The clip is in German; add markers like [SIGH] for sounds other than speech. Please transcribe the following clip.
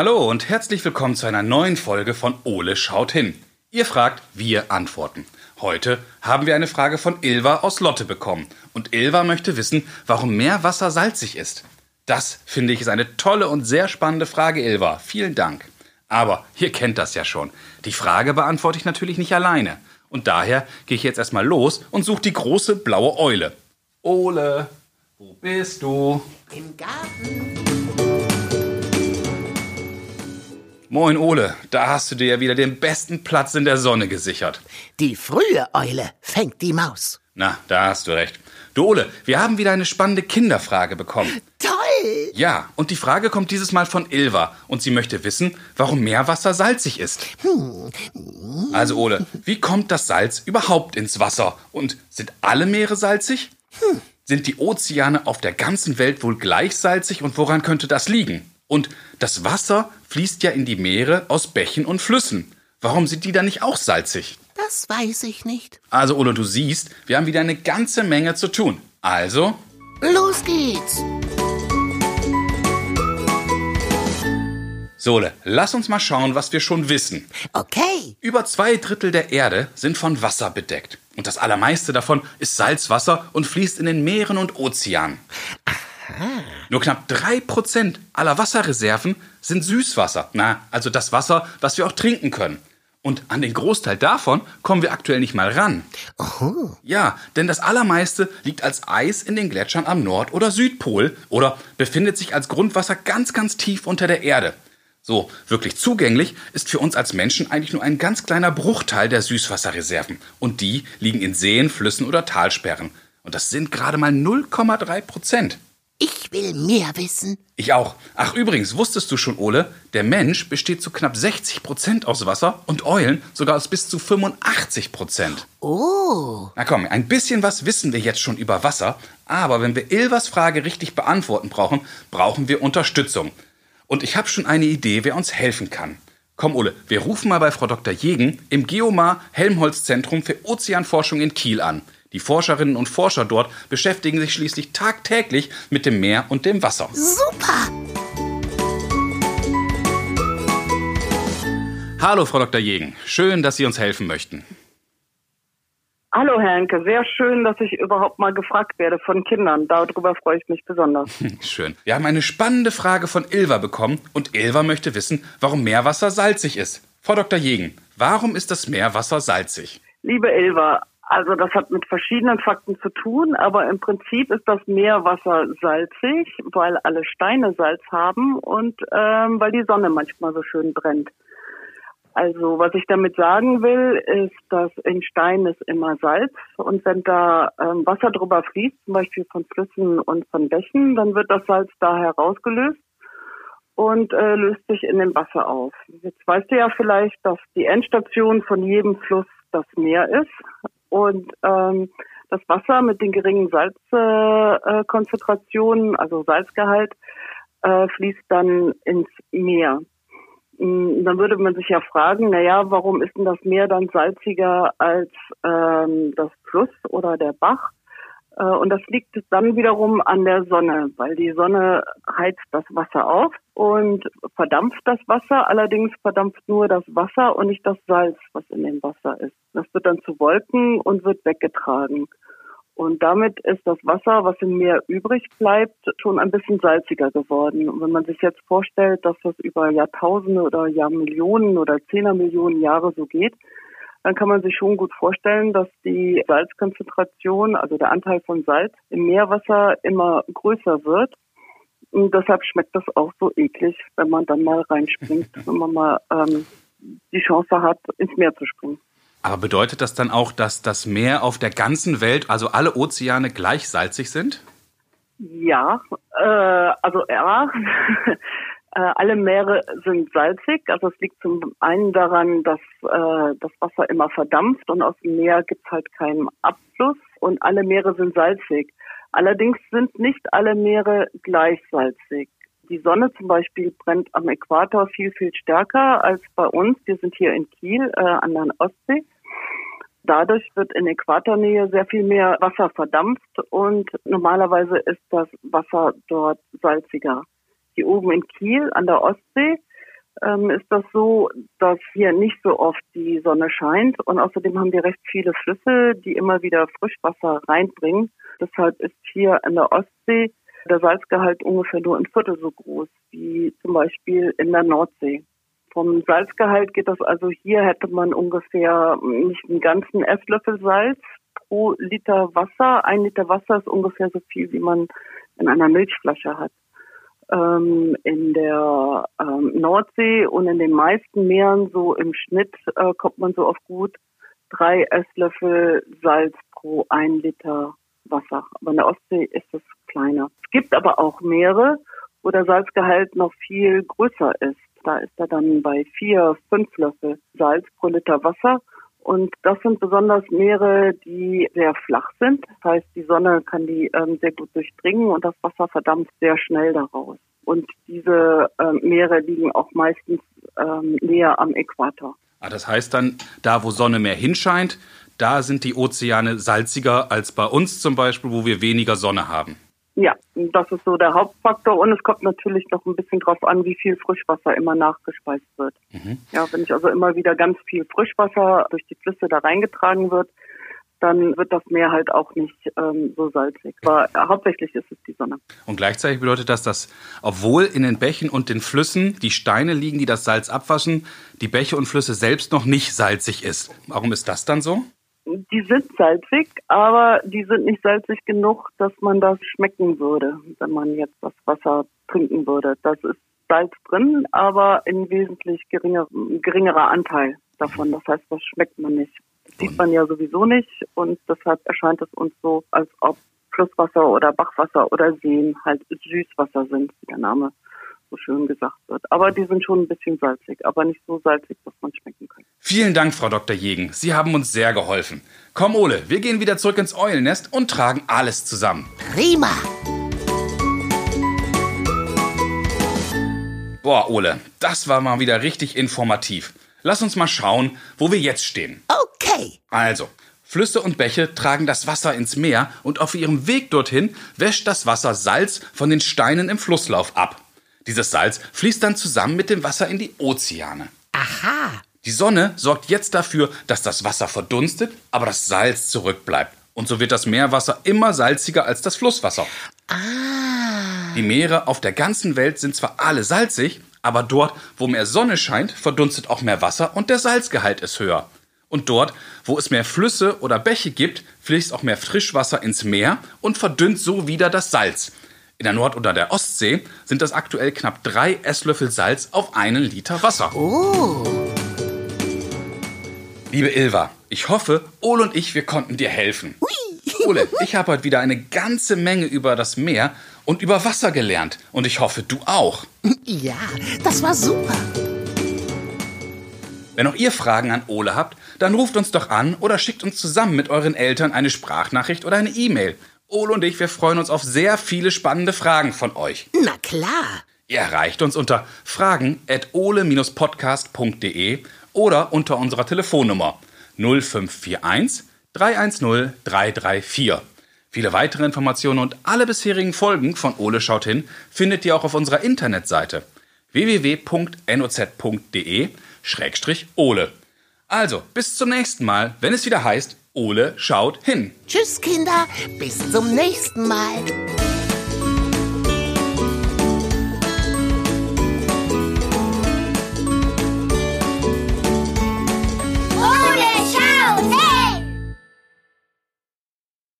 Hallo und herzlich willkommen zu einer neuen Folge von Ole schaut hin. Ihr fragt, wir antworten. Heute haben wir eine Frage von Ilva aus Lotte bekommen. Und Ilva möchte wissen, warum Meerwasser salzig ist. Das finde ich ist eine tolle und sehr spannende Frage, Ilva. Vielen Dank. Aber ihr kennt das ja schon. Die Frage beantworte ich natürlich nicht alleine. Und daher gehe ich jetzt erstmal los und suche die große blaue Eule. Ole, wo bist du? Im Garten. Moin Ole, da hast du dir ja wieder den besten Platz in der Sonne gesichert. Die frühe Eule fängt die Maus. Na, da hast du recht. Du Ole, wir haben wieder eine spannende Kinderfrage bekommen. Toll! Ja, und die Frage kommt dieses Mal von Ilva und sie möchte wissen, warum Meerwasser salzig ist. Also Ole, wie kommt das Salz überhaupt ins Wasser? Und sind alle Meere salzig? Sind die Ozeane auf der ganzen Welt wohl gleich salzig und woran könnte das liegen? Und das Wasser fließt ja in die Meere aus Bächen und Flüssen. Warum sind die dann nicht auch salzig? Das weiß ich nicht. Also Ole, du siehst, wir haben wieder eine ganze Menge zu tun. Also, Los geht's! Sole, lass uns mal schauen, was wir schon wissen. Okay. Über zwei Drittel der Erde sind von Wasser bedeckt. Und das allermeiste davon ist Salzwasser und fließt in den Meeren und Ozeanen. Nur knapp drei Prozent aller Wasserreserven sind Süßwasser. Na, also das Wasser, was wir auch trinken können. Und an den Großteil davon kommen wir aktuell nicht mal ran. Oh. Ja, denn das allermeiste liegt als Eis in den Gletschern am Nord- oder Südpol oder befindet sich als Grundwasser ganz, ganz tief unter der Erde. So, wirklich zugänglich ist für uns als Menschen eigentlich nur ein ganz kleiner Bruchteil der Süßwasserreserven. Und die liegen in Seen, Flüssen oder Talsperren. Und das sind gerade mal 0,3 Prozent. Ich will mehr wissen. Ich auch. Ach übrigens, wusstest du schon, Ole, der Mensch besteht zu knapp 60 Prozent aus Wasser und Eulen sogar aus bis zu 85 Prozent. Oh. Na komm, ein bisschen was wissen wir jetzt schon über Wasser, aber wenn wir Ilvas Frage richtig beantworten brauchen, brauchen wir Unterstützung. Und ich habe schon eine Idee, wer uns helfen kann. Komm, Ole, wir rufen mal bei Frau Dr. Jegen im Geomar Helmholtz Zentrum für Ozeanforschung in Kiel an. Die Forscherinnen und Forscher dort beschäftigen sich schließlich tagtäglich mit dem Meer und dem Wasser. Super. Hallo, Frau Dr. Jegen. Schön, dass Sie uns helfen möchten. Hallo Herr Henke, sehr schön, dass ich überhaupt mal gefragt werde von Kindern. Darüber freue ich mich besonders. [LAUGHS] Schön. Wir haben eine spannende Frage von Ilva bekommen und Ilva möchte wissen, warum Meerwasser salzig ist. Frau Dr. Jegen, warum ist das Meerwasser salzig? Liebe Ilva, also das hat mit verschiedenen Fakten zu tun, aber im Prinzip ist das Meerwasser salzig, weil alle Steine Salz haben und ähm, weil die Sonne manchmal so schön brennt. Also was ich damit sagen will, ist, dass in Steinen ist immer Salz und wenn da ähm, Wasser drüber fließt, zum Beispiel von Flüssen und von Bächen, dann wird das Salz da herausgelöst und äh, löst sich in dem Wasser auf. Jetzt weißt du ja vielleicht, dass die Endstation von jedem Fluss das Meer ist und ähm, das Wasser mit den geringen Salzkonzentrationen, äh, also Salzgehalt, äh, fließt dann ins Meer. Mm, Dann würde man sich ja fragen, na ja, warum ist denn das Meer dann salziger als ähm, das Fluss oder der Bach? Äh, und das liegt dann wiederum an der Sonne, weil die Sonne heizt das Wasser auf und verdampft das Wasser. Allerdings verdampft nur das Wasser und nicht das Salz, was in dem Wasser ist. Das wird dann zu Wolken und wird weggetragen. Und damit ist das Wasser, was im Meer übrig bleibt, schon ein bisschen salziger geworden. Und wenn man sich jetzt vorstellt, dass das über Jahrtausende oder Jahrmillionen oder Zehnermillionen Jahre so geht, dann kann man sich schon gut vorstellen, dass die Salzkonzentration, also der Anteil von Salz im Meerwasser immer größer wird. Und deshalb schmeckt das auch so eklig, wenn man dann mal reinspringt, [LAUGHS] wenn man mal ähm, die Chance hat, ins Meer zu springen. Aber bedeutet das dann auch, dass das Meer auf der ganzen Welt, also alle Ozeane gleich salzig sind? Ja, äh, also ja, [LAUGHS] äh, alle Meere sind salzig. Also es liegt zum einen daran, dass äh, das Wasser immer verdampft und aus dem Meer gibt's halt keinen Abfluss und alle Meere sind salzig. Allerdings sind nicht alle Meere gleich salzig. Die Sonne zum Beispiel brennt am Äquator viel, viel stärker als bei uns. Wir sind hier in Kiel äh, an der Ostsee. Dadurch wird in Äquatornähe sehr viel mehr Wasser verdampft und normalerweise ist das Wasser dort salziger. Hier oben in Kiel an der Ostsee ähm, ist das so, dass hier nicht so oft die Sonne scheint und außerdem haben wir recht viele Flüsse, die immer wieder Frischwasser reinbringen. Deshalb ist hier in der Ostsee der Salzgehalt ungefähr nur ein Viertel so groß wie zum Beispiel in der Nordsee. Vom Salzgehalt geht das also hier hätte man ungefähr nicht einen ganzen Esslöffel Salz pro Liter Wasser. Ein Liter Wasser ist ungefähr so viel, wie man in einer Milchflasche hat. Ähm, in der ähm, Nordsee und in den meisten Meeren so im Schnitt äh, kommt man so auf gut drei Esslöffel Salz pro ein Liter Wasser. Aber in der Ostsee ist es kleiner. Es gibt aber auch Meere, wo der Salzgehalt noch viel größer ist. Da ist er dann bei vier, fünf Löffel Salz pro Liter Wasser. Und das sind besonders Meere, die sehr flach sind. Das heißt, die Sonne kann die ähm, sehr gut durchdringen und das Wasser verdampft sehr schnell daraus. Und diese ähm, Meere liegen auch meistens ähm, näher am Äquator. Ah, das heißt dann, da wo Sonne mehr hinscheint, da sind die Ozeane salziger als bei uns zum Beispiel, wo wir weniger Sonne haben. Ja, das ist so der Hauptfaktor und es kommt natürlich noch ein bisschen drauf an, wie viel Frischwasser immer nachgespeist wird. Mhm. Ja, wenn ich also immer wieder ganz viel Frischwasser durch die Flüsse da reingetragen wird, dann wird das Meer halt auch nicht ähm, so salzig. Aber hauptsächlich ist es die Sonne. Und gleichzeitig bedeutet das, dass obwohl in den Bächen und den Flüssen die Steine liegen, die das Salz abwaschen, die Bäche und Flüsse selbst noch nicht salzig ist. Warum ist das dann so? Die sind salzig, aber die sind nicht salzig genug, dass man das schmecken würde, wenn man jetzt das Wasser trinken würde. Das ist Salz drin, aber in wesentlich geringer, geringerer Anteil davon. Das heißt, das schmeckt man nicht. Das sieht man ja sowieso nicht und deshalb erscheint es uns so, als ob Flusswasser oder Bachwasser oder Seen halt Süßwasser sind, wie der Name so schön gesagt wird. Aber die sind schon ein bisschen salzig, aber nicht so salzig, dass man schmecken kann. Vielen Dank, Frau Dr. Jegen. Sie haben uns sehr geholfen. Komm, Ole, wir gehen wieder zurück ins Eulennest und tragen alles zusammen. Prima. Boah, Ole, das war mal wieder richtig informativ. Lass uns mal schauen, wo wir jetzt stehen. Okay. Also, Flüsse und Bäche tragen das Wasser ins Meer und auf ihrem Weg dorthin wäscht das Wasser Salz von den Steinen im Flusslauf ab. Dieses Salz fließt dann zusammen mit dem Wasser in die Ozeane. Aha. Die Sonne sorgt jetzt dafür, dass das Wasser verdunstet, aber das Salz zurückbleibt. Und so wird das Meerwasser immer salziger als das Flusswasser. Ah. Die Meere auf der ganzen Welt sind zwar alle salzig, aber dort, wo mehr Sonne scheint, verdunstet auch mehr Wasser und der Salzgehalt ist höher. Und dort, wo es mehr Flüsse oder Bäche gibt, fließt auch mehr Frischwasser ins Meer und verdünnt so wieder das Salz. In der Nord- oder der Ostsee sind das aktuell knapp drei Esslöffel Salz auf einen Liter Wasser. Oh. Liebe Ilva, ich hoffe, Ole und ich, wir konnten dir helfen. [LAUGHS] Ole, ich habe heute wieder eine ganze Menge über das Meer und über Wasser gelernt. Und ich hoffe, du auch. Ja, das war super. Wenn auch ihr Fragen an Ole habt, dann ruft uns doch an oder schickt uns zusammen mit euren Eltern eine Sprachnachricht oder eine E-Mail. Ole und ich, wir freuen uns auf sehr viele spannende Fragen von euch. Na klar. Ihr erreicht uns unter fragen.ole-podcast.de oder unter unserer Telefonnummer 0541 310 334. Viele weitere Informationen und alle bisherigen Folgen von Ole schaut hin findet ihr auch auf unserer Internetseite www.noz.de-ole. Also, bis zum nächsten Mal, wenn es wieder heißt Ole schaut hin. Tschüss, Kinder. Bis zum nächsten Mal.